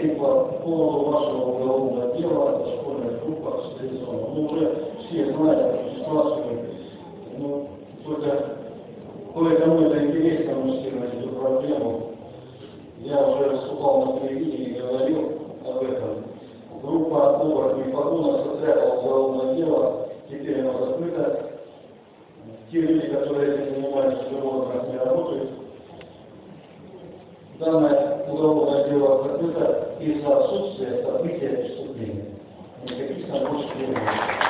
По вашего уголовного дела, школьная группа стабилизована. Ну, уже все знают эту ситуацию. Ну, только кое-кому это интересно, мужчина, эту проблему. Я уже выступал на телевидении и говорил об этом. Группа оборотней Фагуна составила уголовное дело, теперь оно закрыто. Те люди, которые этим занимаются, в животных не работают. Данное уголовное дело закрыто Vermittler des Problems. Eine gewisse Ausführung.